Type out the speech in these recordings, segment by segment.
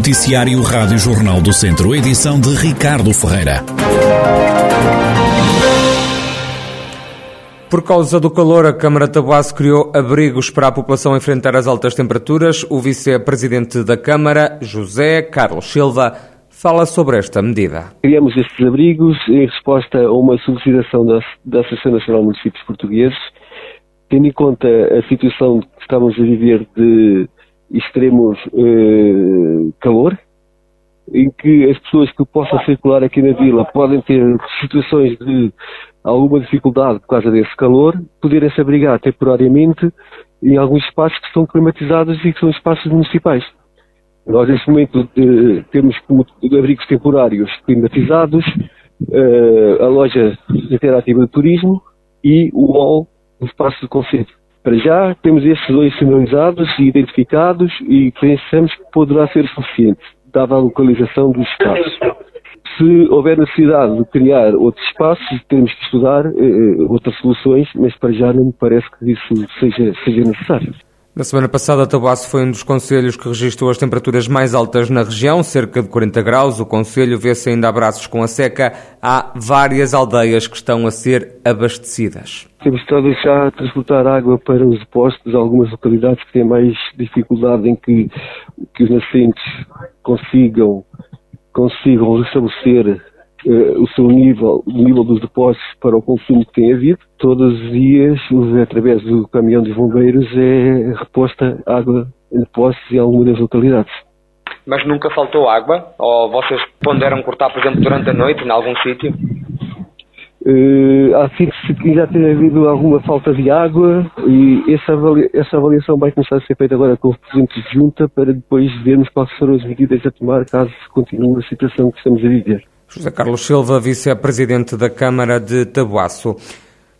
Noticiário Rádio Jornal do Centro, edição de Ricardo Ferreira. Por causa do calor, a Câmara de Tabuaço criou abrigos para a população enfrentar as altas temperaturas. O vice-presidente da Câmara, José Carlos Silva, fala sobre esta medida. Criamos estes abrigos em resposta a uma solicitação da, da Associação Nacional de Municípios Portugueses, tendo em conta a situação que estamos a viver de extremos eh, calor, em que as pessoas que possam circular aqui na vila podem ter situações de alguma dificuldade por causa desse calor, poderem se abrigar temporariamente em alguns espaços que são climatizados e que são espaços municipais. Nós, neste momento, eh, temos como abrigos temporários climatizados, eh, a loja interativa de turismo e o hall do espaço do conselho. Para já, temos estes dois sinalizados e identificados e pensamos que poderá ser suficiente, dada a localização dos espaços. Se houver necessidade de criar outros espaços, temos que estudar eh, outras soluções, mas para já não me parece que isso seja, seja necessário. Na semana passada, Tabuaço foi um dos conselhos que registrou as temperaturas mais altas na região, cerca de 40 graus. O conselho vê-se ainda a braços com a seca. Há várias aldeias que estão a ser abastecidas. Temos estado a transportar água para os depósitos, algumas localidades que têm mais dificuldade em que, que os nascentes consigam, consigam restabelecer uh, o seu nível, o nível dos depósitos para o consumo que tem havido. Todos os dias, através do caminhão dos bombeiros, é reposta água em depósitos em algumas das localidades. Mas nunca faltou água? Ou vocês ponderam cortar, por exemplo, durante a noite, em algum sítio? Uh, há já tem havido alguma falta de água e essa, avalia, essa avaliação vai começar a ser feita agora com o Presidente de Junta para depois vermos quais foram as medidas a tomar caso continue a situação que estamos a viver. José Carlos Silva, vice-presidente da Câmara de Tabuaço.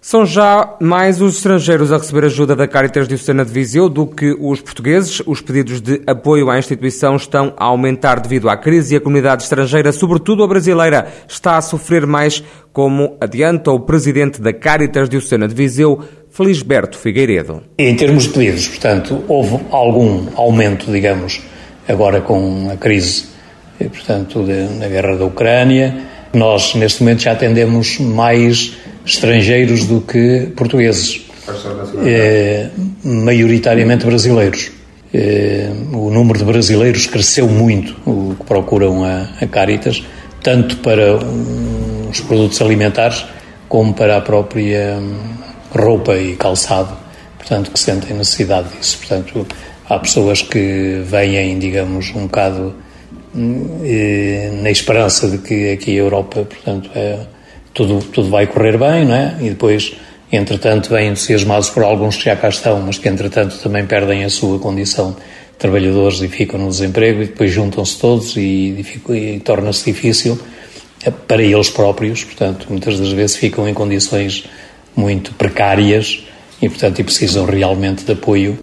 São já mais os estrangeiros a receber ajuda da Caritas Diocesana de Viseu do que os portugueses. Os pedidos de apoio à instituição estão a aumentar devido à crise e a comunidade estrangeira, sobretudo a brasileira, está a sofrer mais, como adianta o presidente da Caritas Diocesana de Viseu, Felisberto Figueiredo. Em termos de pedidos, portanto, houve algum aumento, digamos, agora com a crise portanto, de, na guerra da Ucrânia. Nós, neste momento, já atendemos mais estrangeiros do que portugueses, é, maioritariamente brasileiros. É, o número de brasileiros cresceu muito, o que procuram a, a Caritas, tanto para um, os produtos alimentares como para a própria um, roupa e calçado, portanto, que sentem necessidade disso. Portanto, há pessoas que vêm, digamos, um bocado na esperança de que aqui a Europa, portanto, é, tudo, tudo vai correr bem, não é? E depois, entretanto, vêm entusiasmados por alguns que já cá estão, mas que, entretanto, também perdem a sua condição de trabalhadores e ficam no desemprego e depois juntam-se todos e, e, e torna-se difícil é, para eles próprios, portanto, muitas das vezes ficam em condições muito precárias e, portanto, e precisam realmente de apoio.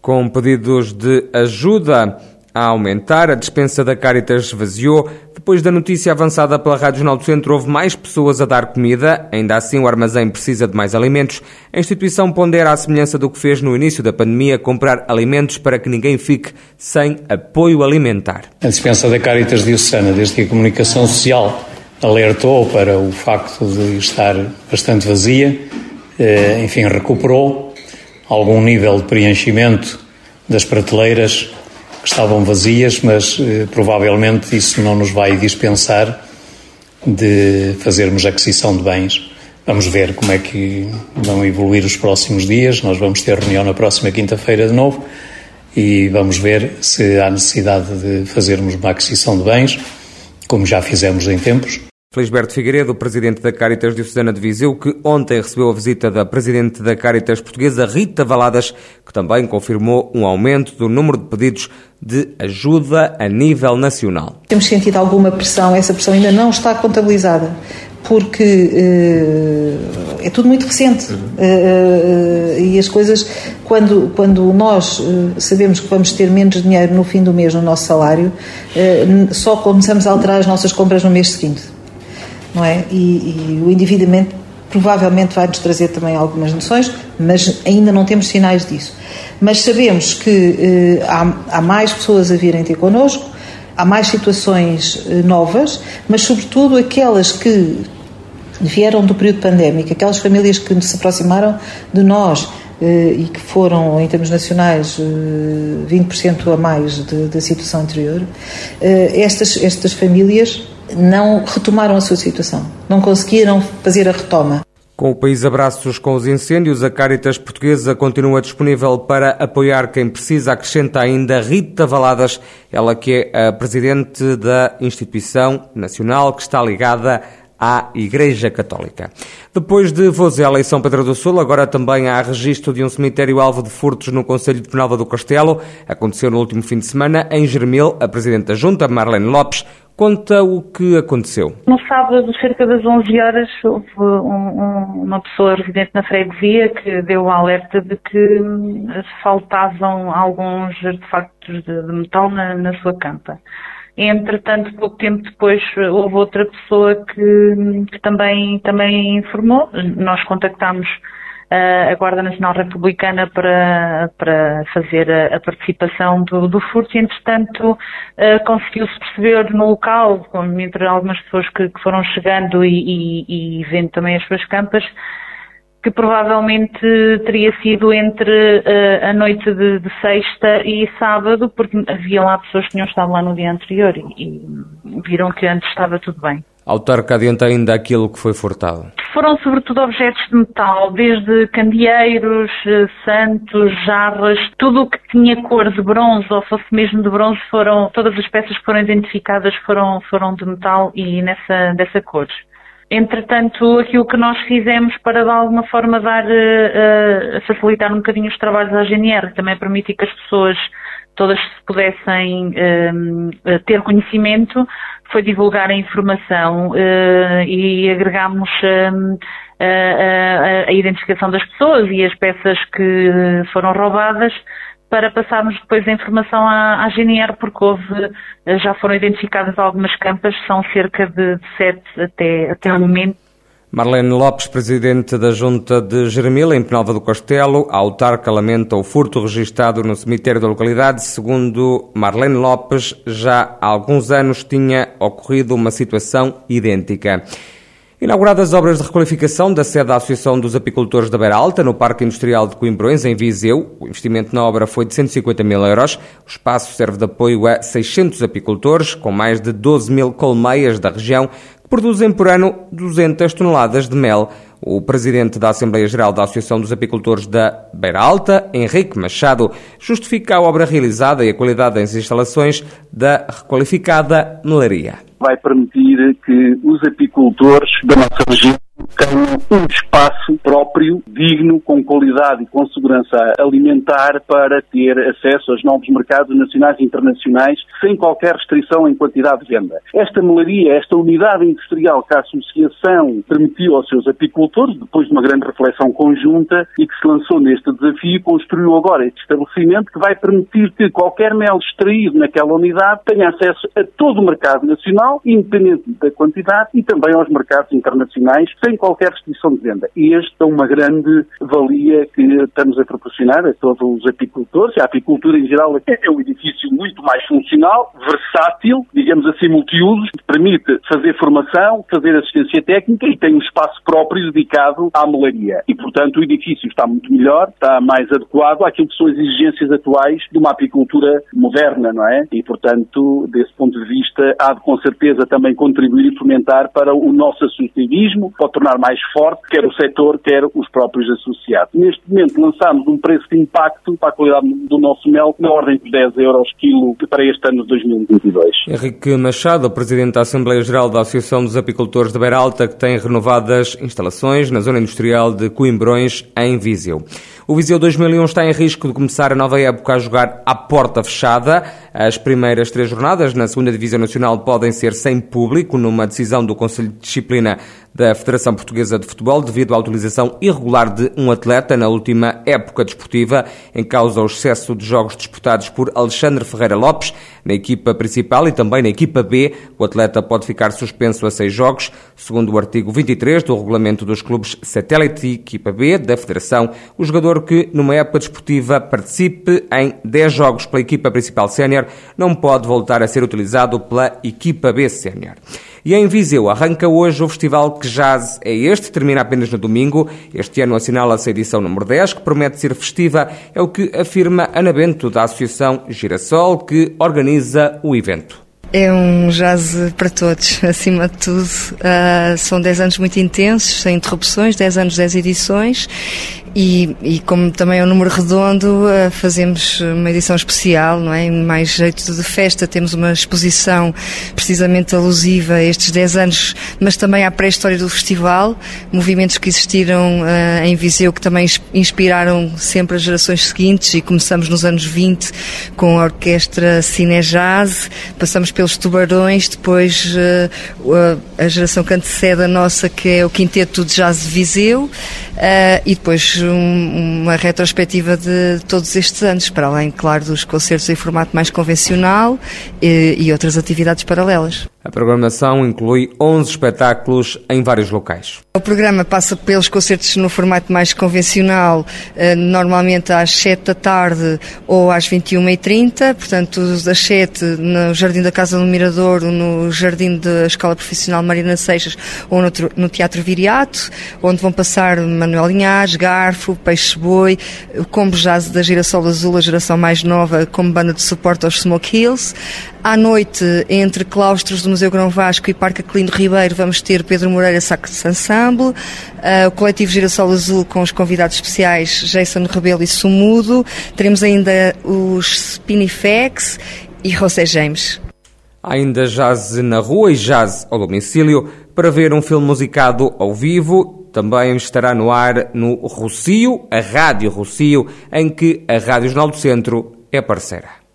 Com pedidos de ajuda a aumentar. A dispensa da Caritas esvaziou. Depois da notícia avançada pela Rádio Jornal do Centro, houve mais pessoas a dar comida. Ainda assim, o armazém precisa de mais alimentos. A instituição pondera a semelhança do que fez no início da pandemia, comprar alimentos para que ninguém fique sem apoio alimentar. A dispensa da Caritas Diocesana, desde que a comunicação social alertou para o facto de estar bastante vazia, eh, enfim, recuperou algum nível de preenchimento das prateleiras estavam vazias, mas eh, provavelmente isso não nos vai dispensar de fazermos aquisição de bens. Vamos ver como é que vão evoluir os próximos dias. Nós vamos ter reunião na próxima quinta-feira de novo e vamos ver se há necessidade de fazermos uma aquisição de bens, como já fizemos em tempos. Felisberto Figueiredo, presidente da Caritas Diocesana de Viseu, que ontem recebeu a visita da presidente da Caritas Portuguesa, Rita Valadas, que também confirmou um aumento do número de pedidos de ajuda a nível nacional. Temos sentido alguma pressão, essa pressão ainda não está contabilizada, porque uh, é tudo muito recente uh, uh, e as coisas, quando, quando nós sabemos que vamos ter menos dinheiro no fim do mês no nosso salário, só começamos a alterar as nossas compras no mês seguinte não é? E, e o endividamento provavelmente vai nos trazer também algumas noções, mas ainda não temos sinais disso. Mas sabemos que eh, há, há, mais pessoas a virem ter connosco, há mais situações eh, novas, mas sobretudo aquelas que vieram do período pandémico, aquelas famílias que se aproximaram de nós eh, e que foram, em termos nacionais, 20% a mais da situação anterior, estas, estas famílias não retomaram a sua situação, não conseguiram fazer a retoma. Com o país a braços com os incêndios, a Caritas Portuguesa continua disponível para apoiar quem precisa. Acrescenta ainda Rita Valadas, ela que é a presidente da instituição nacional que está ligada à Igreja Católica. Depois de Vozela e São Pedro do Sul, agora também há registro de um cemitério alvo de furtos no Conselho de Penalva do Castelo. Aconteceu no último fim de semana em Germil. A presidente da Junta, Marlene Lopes, Conta o que aconteceu. No sábado, cerca das 11 horas, houve um, um, uma pessoa residente na freguesia que deu o alerta de que hum, faltavam alguns artefactos de, de metal na, na, sua campa. Entretanto, pouco tempo depois, houve outra pessoa que, que também, também informou. Nós contactámos a Guarda Nacional Republicana para, para fazer a, a participação do, do furto e, entretanto, conseguiu-se perceber no local, entre algumas pessoas que, que foram chegando e, e, e vendo também as suas campas, que provavelmente teria sido entre uh, a noite de, de, sexta e sábado, porque havia lá pessoas que tinham estado lá no dia anterior e, e viram que antes estava tudo bem. Autarca adianta ainda aquilo que foi furtado. Foram sobretudo objetos de metal, desde candeeiros, eh, santos, jarras, tudo o que tinha cor de bronze ou fosse mesmo de bronze foram, todas as peças que foram identificadas foram, foram de metal e nessa, dessa cor. Entretanto, aquilo que nós fizemos para de alguma forma dar, uh, facilitar um bocadinho os trabalhos à GNR, também permitir que as pessoas todas pudessem uh, ter conhecimento, foi divulgar a informação uh, e agregámos a, identificação das pessoas e as peças que foram roubadas para passarmos depois a informação à, à GNR, porque houve, já foram identificadas algumas campas, são cerca de, sete até, até o momento, Marlene Lopes, presidente da Junta de Jeremil, em Penalva do Castelo, a autarca lamenta o furto registado no cemitério da localidade. Segundo Marlene Lopes, já há alguns anos tinha ocorrido uma situação idêntica. Inauguradas obras de requalificação da sede da Associação dos Apicultores da Beira Alta, no Parque Industrial de Coimbrões, em Viseu. O investimento na obra foi de 150 mil euros. O espaço serve de apoio a 600 apicultores, com mais de 12 mil colmeias da região, produzem por ano 200 toneladas de mel. O presidente da Assembleia Geral da Associação dos Apicultores da Beira Alta, Henrique Machado, justifica a obra realizada e a qualidade das instalações da requalificada melaria. Vai permitir que os apicultores da nossa região tenham um espaço próprio, digno, com qualidade e com segurança alimentar para ter acesso aos novos mercados nacionais e internacionais sem qualquer restrição em quantidade de venda. Esta melaria, esta unidade industrial que a Associação permitiu aos seus apicultores, depois de uma grande reflexão conjunta e que se lançou neste desafio, construiu agora este estabelecimento que vai permitir que qualquer mel extraído naquela unidade tenha acesso a todo o mercado nacional, independente da quantidade, e também aos mercados internacionais, sem qualquer restrição de venda. E esta é uma grande valia que estamos a proporcionar a todos os apicultores. A apicultura, em geral, é um edifício muito mais funcional, versátil, digamos assim, multiusos, que permite fazer formação, fazer assistência técnica e tem um espaço próprio dedicado à melaria. E, portanto, o edifício está muito melhor, está mais adequado àquilo que são as exigências atuais de uma apicultura moderna, não é? E, portanto, desse ponto de vista, há de com certeza também contribuir e fomentar para o nosso associativismo, para tornar mais forte quer o setor, quer os próprios associados. Neste momento lançamos um preço de impacto para a qualidade do nosso mel na ordem de 10 euros quilo para este ano de 2022. Henrique Machado, Presidente da Assembleia Geral da Associação dos Apicultores de Beira Alta, que tem renovadas instalações na zona industrial de Coimbrões, em Viseu. O Viseu 2001 está em risco de começar a nova época a jogar à porta fechada. As primeiras três jornadas na segunda Divisão Nacional podem ser sem público, numa decisão do Conselho de Disciplina da Federação Federação Portuguesa de Futebol devido à utilização irregular de um atleta na última época desportiva, em causa o excesso de jogos disputados por Alexandre Ferreira Lopes na equipa principal e também na equipa B. O atleta pode ficar suspenso a seis jogos, segundo o artigo 23 do regulamento dos clubes satélite e equipa B da Federação. O jogador que, numa época desportiva, participe em 10 jogos pela equipa principal sénior não pode voltar a ser utilizado pela equipa B sénior. E em Viseu arranca hoje o festival que jazz é este, termina apenas no domingo. Este ano assinala-se a edição número 10, que promete ser festiva, é o que afirma Ana Bento, da Associação Girassol, que organiza o evento. É um jazz para todos, acima de tudo. Uh, são 10 anos muito intensos, sem interrupções, 10 anos, 10 edições e, e, como também é um número redondo, uh, fazemos uma edição especial, não é? Mais jeito de festa, temos uma exposição precisamente alusiva a estes 10 anos, mas também à pré-história do festival, movimentos que existiram uh, em Viseu que também inspiraram sempre as gerações seguintes e começamos nos anos 20 com a orquestra Cine Jazz, passamos pelos Tubarões, depois uh, a geração que antecede a nossa que é o Quinteto de Jazz de Viseu e depois um, uma retrospectiva de todos estes anos, para além, claro, dos concertos em formato mais convencional e, e outras atividades paralelas. A programação inclui 11 espetáculos em vários locais. O programa passa pelos concertos no formato mais convencional, eh, normalmente às 7 da tarde ou às 21h30, portanto, das 7 no Jardim da Casa do Mirador, no Jardim da Escola Profissional Marina Seixas ou no, Teatro Viriato, onde vão passar Manuel Linhares, Garfo, Peixe Boi, o Combo Jazz da Girassol Azul, a geração mais nova, como banda de suporte aos Smoke Hills. À noite, entre claustros do Museu Grão Vasco e Parque Aquilino Ribeiro, vamos ter Pedro Moreira Sax Ensemble, uh, o coletivo Girassol Azul com os convidados especiais Jason Rebelo e Sumudo. Teremos ainda os Spinifex e José James. Ainda jazz na rua e jazz ao domicílio para ver um filme musicado ao vivo. Também estará no ar no Rocio, a Rádio Rocio, em que a Rádio Jornal do Centro é parceira.